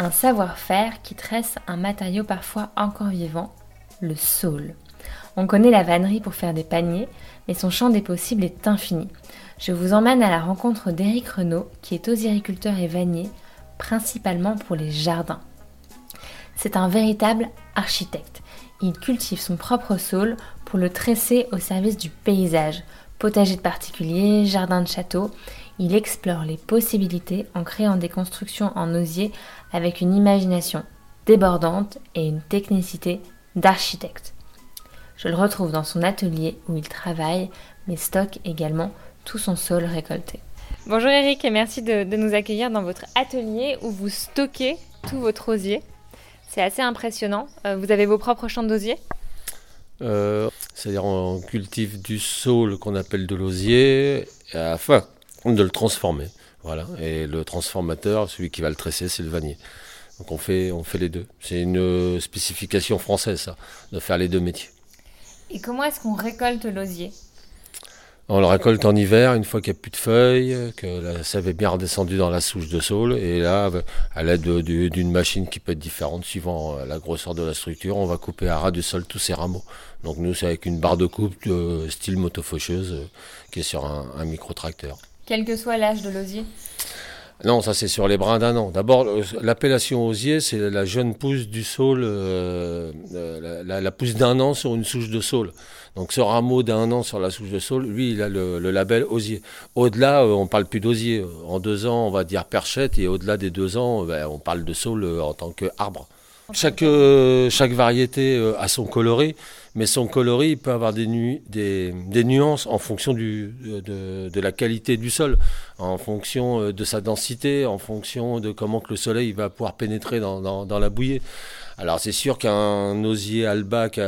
Un savoir-faire qui tresse un matériau parfois encore vivant, le saule. On connaît la vannerie pour faire des paniers, mais son champ des possibles est infini. Je vous emmène à la rencontre d'Éric Renaud, qui est osiriculteur et vannier, principalement pour les jardins. C'est un véritable architecte. Il cultive son propre saule pour le tresser au service du paysage. Potager de particuliers, jardin de château, il explore les possibilités en créant des constructions en osier avec une imagination débordante et une technicité d'architecte. Je le retrouve dans son atelier où il travaille, mais stocke également tout son sol récolté. Bonjour Eric et merci de, de nous accueillir dans votre atelier où vous stockez tout votre osier. C'est assez impressionnant. Euh, vous avez vos propres champs d'osier? Euh, C'est-à-dire on cultive du saule qu'on appelle de l'osier afin de le transformer. Voilà. Et le transformateur, celui qui va le tresser, c'est le vannier. Donc on fait, on fait les deux. C'est une spécification française, ça, de faire les deux métiers. Et comment est-ce qu'on récolte l'osier? On le récolte en hiver, une fois qu'il n'y a plus de feuilles, que la sève est bien redescendue dans la souche de saule. Et là, à l'aide d'une machine qui peut être différente suivant euh, la grosseur de la structure, on va couper à ras du sol tous ces rameaux. Donc nous, c'est avec une barre de coupe de style motofaucheuse euh, qui est sur un, un micro-tracteur. Quel que soit l'âge de l'osier non, ça c'est sur les brins d'un an. D'abord, l'appellation osier, c'est la jeune pousse du saule, euh, euh, la, pousse d'un an sur une souche de saule. Donc ce rameau d'un an sur la souche de saule, lui, il a le, label osier. Au-delà, euh, on parle plus d'osier. En deux ans, on va dire perchette, et au-delà des deux ans, ben, on parle de saule en tant qu'arbre. Chaque, chaque variété a son coloris, mais son coloris peut avoir des, nuances en fonction du, de, la qualité du sol, en fonction de sa densité, en fonction de comment que le soleil va pouvoir pénétrer dans, la bouillée. Alors c'est sûr qu'un osier alba, qui,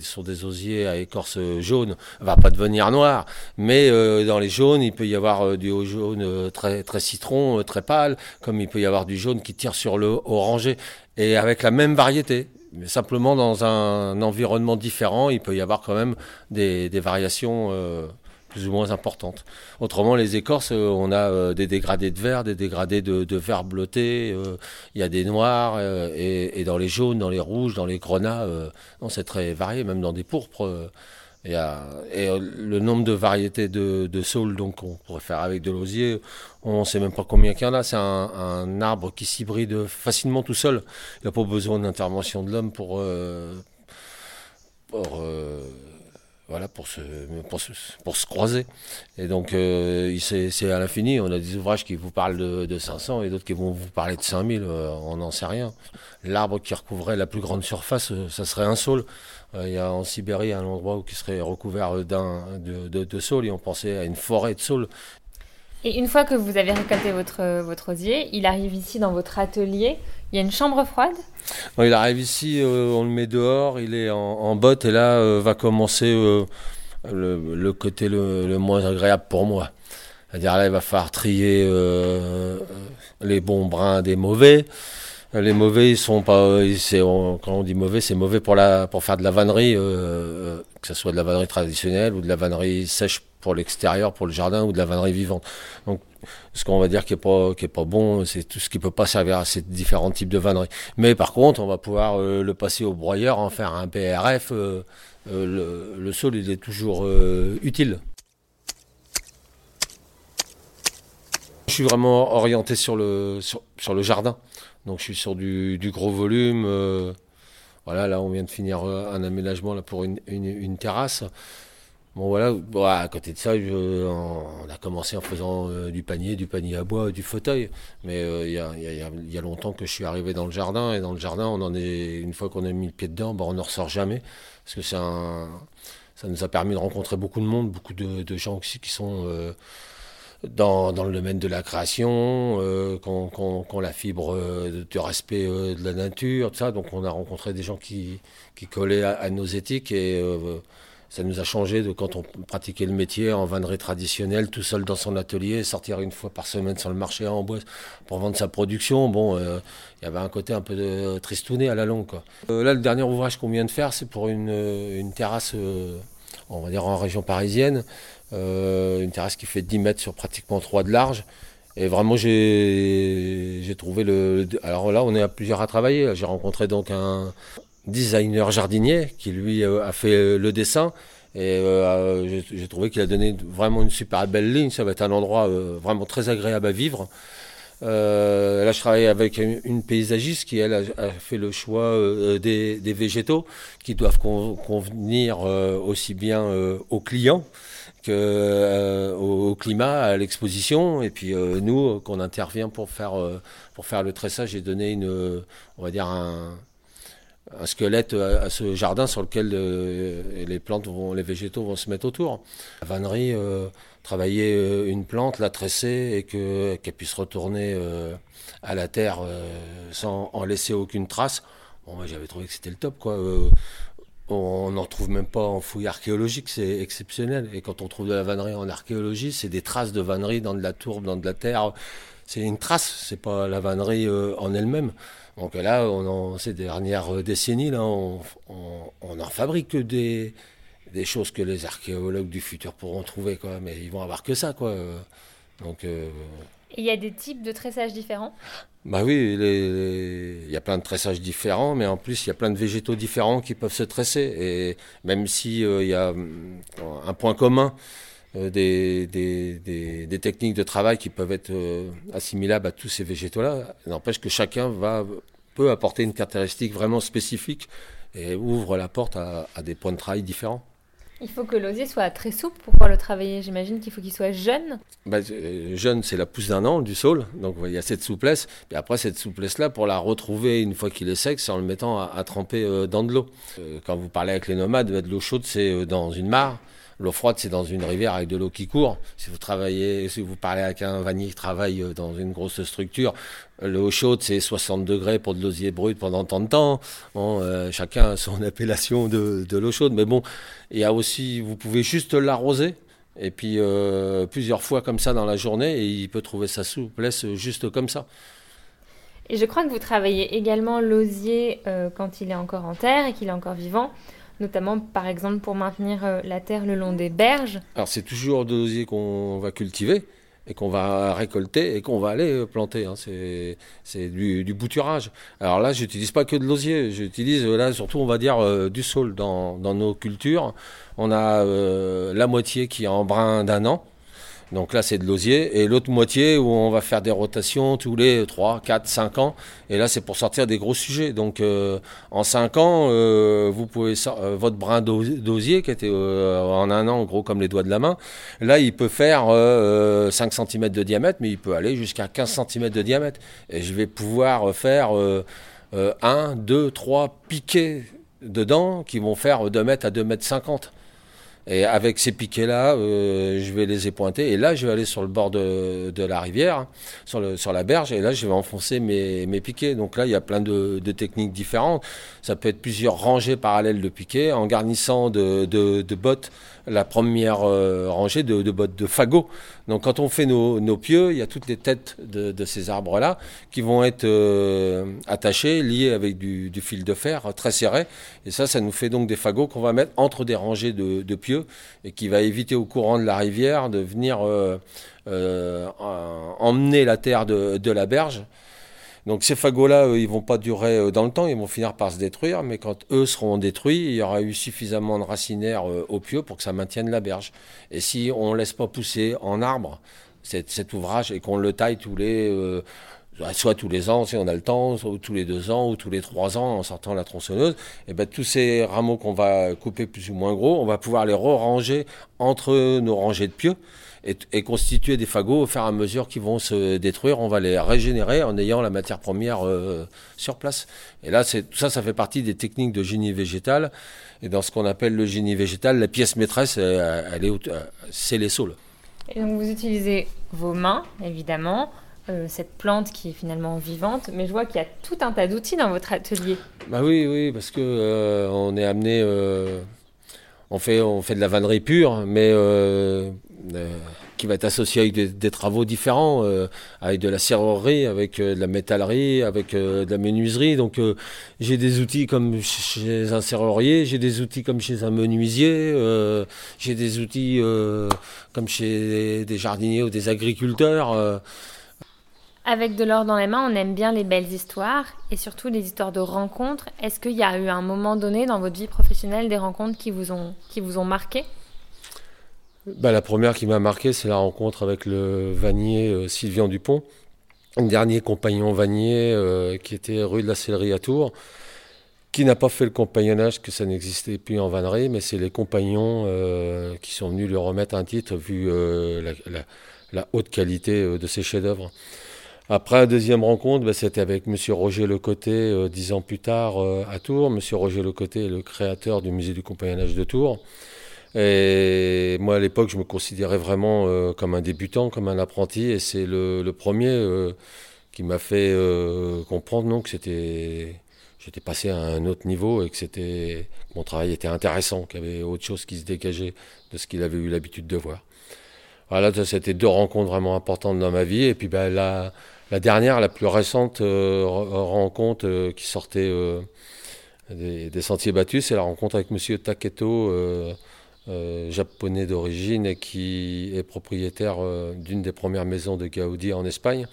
sont des osiers à écorce jaune, va pas devenir noir, mais euh, dans les jaunes, il peut y avoir euh, du jaune euh, très, très citron, très pâle, comme il peut y avoir du jaune qui tire sur le orangé, et avec la même variété. Mais simplement dans un environnement différent, il peut y avoir quand même des, variations plus ou moins importantes. Autrement, les écorces, euh, on a euh, des dégradés de vert, des dégradés de, vert bleuté, euh, il y a des noirs, et, et, dans les jaunes, dans les rouges, dans les grenats, c'est très varié, même dans des pourpres. Et, et, le nombre de variétés de, saules donc on pourrait faire avec de l'osier, on ne sait même pas combien qu'il y en a. C'est un, arbre qui s'hybride facilement tout seul. Il n'a pas besoin d'intervention de l'homme pour, pour voilà, pour se, pour se, croiser. Et donc, euh, c'est à l'infini. On a des ouvrages qui vous parlent de, de 500 et d'autres qui vont vous parler de 5000. Euh, on n'en sait rien. L'arbre qui recouvrait la plus grande surface, euh, ça serait un saule. Euh, il y a en Sibérie un endroit où qui serait recouvert d'un de, de, de saules et on pensait à une forêt de saules. Et une fois que vous avez récolté votre, votre osier, il arrive ici dans votre atelier. Il y a une chambre froide? Non, Il arrive ici, euh, on le met dehors, il est en, en botte et là euh, va commencer euh, le, le, côté le, le, moins agréable pour moi. C'est-à-dire là, il va falloir trier les bons brins des mauvais. Les mauvais, sont pas. Quand on dit mauvais, c'est mauvais pour, la, pour faire de la vannerie, euh, que ce soit de la vannerie traditionnelle ou de la vannerie sèche pour l'extérieur, pour le jardin ou de la vannerie vivante. Donc, ce qu'on va dire qui est pas bon, c'est tout ce qui peut pas servir à ces différents types de vannerie. Mais par contre, on va pouvoir euh, le passer au broyeur, en faire un PRF. Euh, euh, le, le, sol, il est toujours euh, utile. Je suis vraiment orienté sur le sur, le jardin. Donc je suis sur du, gros volume. Euh, voilà, là on vient de finir un aménagement là pour une, une, terrasse. Bon voilà, à côté de ça, on a commencé en faisant euh, du panier, du panier à bois, du fauteuil. Mais euh, il y, a, longtemps que je suis arrivé dans le jardin et dans le jardin, une fois qu'on a mis le pied dedans, on ne ressort jamais parce que ça nous a permis de rencontrer beaucoup de monde, beaucoup de, gens aussi qui sont euh, dans, le domaine de la création, euh, qu'on la fibre euh, de respect euh, de la nature, tout ça. Donc on a rencontré des gens qui, qui collaient à, nos éthiques et euh, ça nous a changé de quand on pratiquait le métier en vannerie traditionnelle, tout seul dans son atelier, sortir une fois par semaine sur le marché en bois pour vendre sa production. Bon, il y avait un côté un peu tristouné à la longue. Là, le dernier ouvrage qu'on vient de faire, c'est pour une terrasse, on va dire en région parisienne. Euh, une terrasse qui fait 10 mètres sur pratiquement 3 de large. Et vraiment, j'ai trouvé le. Alors là, on est à plusieurs à travailler. J'ai rencontré donc un designer jardinier qui, lui, euh, a fait le dessin. Et euh, j'ai trouvé qu'il a donné vraiment une super belle ligne. Ça va être un endroit vraiment très agréable à vivre. là, je travaille avec une paysagiste qui, elle, a, fait le choix des, des, végétaux qui doivent convenir aussi bien aux clients euh, au, climat, à l'exposition. Et puis euh, nous, qu'on intervient pour faire, euh, pour faire le tressage et donner une, on va dire un, squelette à, ce jardin sur lequel les plantes, vont, les végétaux vont se mettre autour. La vannerie, travailler une plante, la tresser et que, qu'elle puisse retourner à la terre sans en laisser aucune trace. J'avais trouvé que c'était le top, quoi. On n'en trouve même pas en fouille archéologique, c'est exceptionnel. Et quand on trouve de la vannerie en archéologie, c'est des traces de vannerie dans de la tourbe, dans de la terre. C'est une trace, c'est pas la vannerie euh, en elle-même. Donc là, ces dernières décennies, là, on, en fabrique des, des choses que les archéologues du futur pourront trouver, quoi. Mais ils vont avoir que ça, quoi. Donc. Euh, il y a des types de tressage différents? Bah oui, il y a plein de tressages différents, mais en plus il y a plein de végétaux différents qui peuvent se tresser. Et même s'il euh, y a euh, un point commun euh, des, des, techniques de travail qui peuvent être assimilables à tous ces végétaux-là, n'empêche que chacun va, peut apporter une caractéristique vraiment spécifique et ouvre la porte à des points de travail différents. Il faut que l'osier soit très souple pour pouvoir le travailler. J'imagine qu'il faut qu'il soit jeune. Bah, euh, jeune, c'est la pousse d'un an du saule. Donc il y a cette souplesse. Et après, cette souplesse-là, pour la retrouver une fois qu'il est sec, c'est en le mettant à, tremper euh, dans de l'eau. Euh, quand vous parlez avec les nomades, de l'eau chaude, c'est dans une mare. L'eau froide, c'est dans une rivière avec de l'eau qui court. Si vous travaillez, si vous parlez avec un vannier qui travaille euh, dans une grosse structure, l'eau chaude, c'est 60 degrés pour de l'osier brut pendant tant de temps. Euh, chacun a son appellation de, l'eau chaude. Mais bon, il y a aussi, vous pouvez juste l'arroser. Et puis euh, plusieurs fois comme ça dans la journée, et il peut trouver sa souplesse juste comme ça. Et je crois que vous travaillez également l'osier quand il est encore en terre et qu'il est encore vivant notamment par exemple pour maintenir euh, la terre le long des berges Alors c'est toujours de l'osier qu'on va cultiver et qu'on va récolter et qu'on va aller euh, planter. Hein. C'est du, bouturage. Alors là, j'utilise pas que de l'osier, j'utilise euh, là surtout, on va dire, du sol dans, dans, nos cultures. On a la moitié qui est en brin d'un an, donc là, c'est de l'osier. Et l'autre moitié où on va faire des rotations tous les 3, 4, 5 ans. Et là, c'est pour sortir des gros sujets. Donc euh, en 5 ans, euh, vous pouvez euh, votre brin d'osier qui était en un an gros comme les doigts de la main. Là, il peut faire 5 cm de diamètre, mais il peut aller jusqu'à 15 cm de diamètre. Et je vais pouvoir faire 1, 2, 3 piquets dedans qui vont faire 2 mètres à 2 mètres 50. Et avec ces piquets-là, euh, je vais les épointer. Et là, je vais aller sur le bord de, la rivière, sur, le, sur la berge. Et là, je vais enfoncer mes, piquets. Donc là, il y a plein de, techniques différentes. Ça peut être plusieurs rangées parallèles de piquets, en garnissant de bottes la première euh, rangée de, bottes de fagots. Donc quand on fait nos, pieux, il y a toutes les têtes de, ces arbres-là qui vont être euh, attachées, liées avec du, fil de fer très serré. Et ça, ça nous fait donc des fagots qu'on va mettre entre des rangées de, pieux et qui va éviter au courant de la rivière de venir euh, emmener la terre de la berge donc ces fagots-là, ils vont pas durer euh, dans le temps, ils vont finir par se détruire, mais quand eux seront détruits, il y aura eu suffisamment de racinaires euh, au pieu pour que ça maintienne la berge. Et si on ne laisse pas pousser en arbre cet, ouvrage et qu'on le taille tous les... Euh, soit tous les ans si on a le temps, soit tous les deux ans ou tous les trois ans en sortant la tronçonneuse, et ben tous ces rameaux qu'on va couper plus ou moins gros, on va pouvoir les re-ranger entre nos rangées de pieux et, constituer des fagots au fur et à mesure qu'ils vont se détruire. On va les régénérer en ayant la matière première euh, sur place. Et là, tout ça, ça fait partie des techniques de génie végétal. Et dans ce qu'on appelle le génie végétal, la pièce maîtresse, elle, est, c'est les saules. Et donc vous utilisez vos mains, évidemment, euh, cette plante qui est finalement vivante, mais je vois qu'il y a tout un tas d'outils dans votre atelier. Bah oui, oui, parce que euh, on est amené, euh, on fait, on fait de la vannerie pure, mais qui va être associé avec des, travaux différents, euh, avec de la serrurerie, avec euh, de la métallerie, avec euh, de la menuiserie. Donc j'ai des outils comme chez un serrurier, j'ai des outils comme chez un menuisier, j'ai des outils comme chez des jardiniers ou des agriculteurs. Avec de l'or dans les mains, on aime bien les belles histoires et surtout les histoires de rencontres. Est-ce qu'il y a eu un moment donné dans votre vie professionnelle des rencontres qui vous ont, qui vous ont marqué? Bah, La première qui m'a marqué, c'est la rencontre avec le vannier euh, Sylvian Dupont, un dernier compagnon vannier euh, qui était rue de la Sellerie à Tours, qui n'a pas fait le compagnonnage, que ça n'existait plus en vannerie, mais c'est les compagnons euh, qui sont venus lui remettre un titre vu la, haute qualité de ses chefs-d'œuvre. Après, la deuxième rencontre, bah, c'était avec M. Roger Lecoté, dix ans plus tard, à Tours. M. Roger Lecoté est le créateur du musée du compagnonnage de Tours. Et moi, à l'époque, je me considérais vraiment euh, comme un débutant, comme un apprenti. Et c'est le, premier euh, qui m'a fait euh, comprendre non, que c'était, j'étais passé à un autre niveau et que mon travail était intéressant, qu'il y avait autre chose qui se dégageait de ce qu'il avait eu l'habitude de voir. Voilà, c'était deux rencontres vraiment importantes dans ma vie. Et puis ben, la, dernière, la plus récente rencontre qui sortait des, des, sentiers battus, c'est la rencontre avec Monsieur Taketo euh, japonais d'origine et qui est propriétaire euh, d'une des premières maisons de Gaudi en Espagne.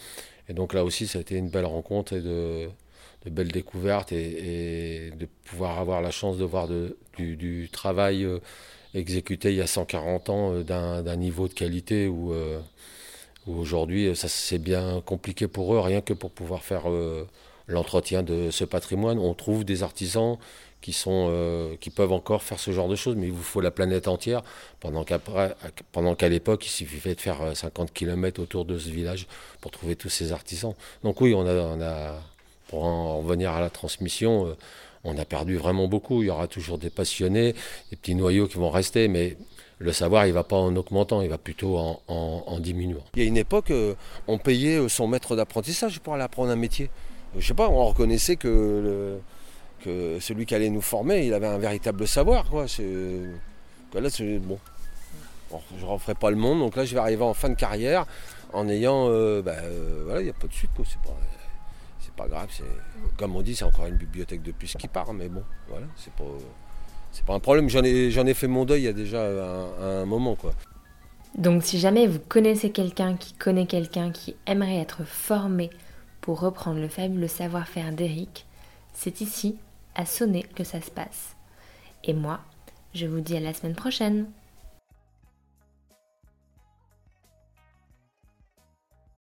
Et donc là aussi, ça a été une belle rencontre et de, belles découvertes et, de pouvoir avoir la chance de voir du, travail euh, exécuté il y a 140 ans d'un niveau de qualité où, aujourd'hui, ça c'est bien compliqué pour eux, rien que pour pouvoir faire l'entretien de ce patrimoine. On trouve des artisans euh, qui peuvent encore faire ce genre de choses, mais il vous faut la planète entière, pendant qu'à l'époque, il suffisait de faire 50 euh, km autour de ce village pour trouver tous ces artisans. Donc oui, on a, pour en revenir à la transmission, euh, on a perdu vraiment beaucoup. Il y aura toujours des passionnés, des petits noyaux qui vont rester, mais le savoir, il ne va pas en augmentant, il va plutôt en, en, diminuant. Il y a une époque, on payait son maître d'apprentissage pour aller apprendre un métier. Je sais pas, on reconnaissait que... Celui qui allait nous former, il avait un véritable savoir. Quoi. là, bon. je ne referai pas le monde, donc là, je vais arriver en fin de carrière en ayant. Euh, bah, euh, voilà, il n'y a pas de suite. C'est pas, c'est pas grave. comme on dit, c'est encore une bibliothèque de plus qui part, mais bon, voilà, c'est pas, c'est pas un problème. J'en ai, ai fait mon deuil il y a déjà un, un moment. quoi. Donc, si jamais vous connaissez quelqu'un qui connaît quelqu'un qui aimerait être formé reprendre le faible savoir-faire d'Eric, c'est ici à sonner que ça se passe. Et moi, je vous dis à la semaine prochaine.